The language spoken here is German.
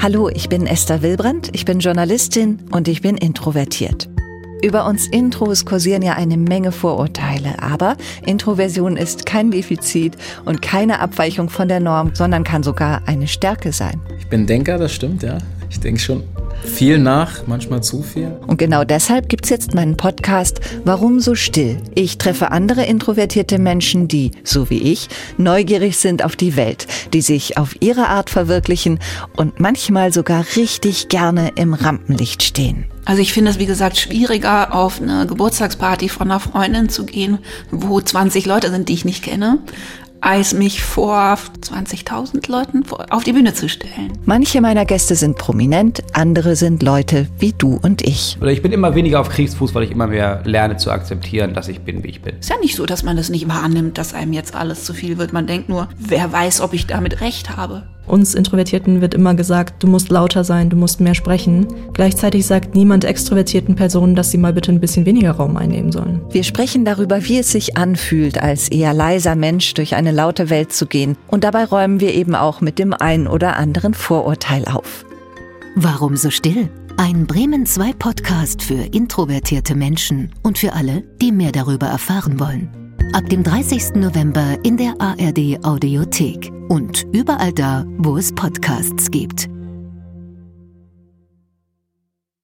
Hallo, ich bin Esther Wilbrand, ich bin Journalistin und ich bin introvertiert. Über uns Intros kursieren ja eine Menge Vorurteile, aber Introversion ist kein Defizit und keine Abweichung von der Norm, sondern kann sogar eine Stärke sein. Ich bin Denker, das stimmt, ja. Ich denke schon viel nach, manchmal zu viel. Und genau deshalb gibt's jetzt meinen Podcast Warum so still? Ich treffe andere introvertierte Menschen, die, so wie ich, neugierig sind auf die Welt, die sich auf ihre Art verwirklichen und manchmal sogar richtig gerne im Rampenlicht stehen. Also ich finde es, wie gesagt, schwieriger, auf eine Geburtstagsparty von einer Freundin zu gehen, wo 20 Leute sind, die ich nicht kenne, als mich vor 20.000 Leuten auf die Bühne zu stellen. Manche meiner Gäste sind prominent, andere sind Leute wie du und ich. Oder ich bin immer weniger auf Kriegsfuß, weil ich immer mehr lerne zu akzeptieren, dass ich bin, wie ich bin. Ist ja nicht so, dass man das nicht wahrnimmt, dass einem jetzt alles zu viel wird. Man denkt nur, wer weiß, ob ich damit recht habe. Uns Introvertierten wird immer gesagt, du musst lauter sein, du musst mehr sprechen. Gleichzeitig sagt niemand extrovertierten Personen, dass sie mal bitte ein bisschen weniger Raum einnehmen sollen. Wir sprechen darüber, wie es sich anfühlt, als eher leiser Mensch durch eine laute Welt zu gehen. Und dabei räumen wir eben auch mit dem ein oder anderen Vorurteil auf. Warum so still? Ein Bremen 2 Podcast für introvertierte Menschen und für alle, die mehr darüber erfahren wollen. Ab dem 30. November in der ARD Audiothek und überall da, wo es Podcasts gibt.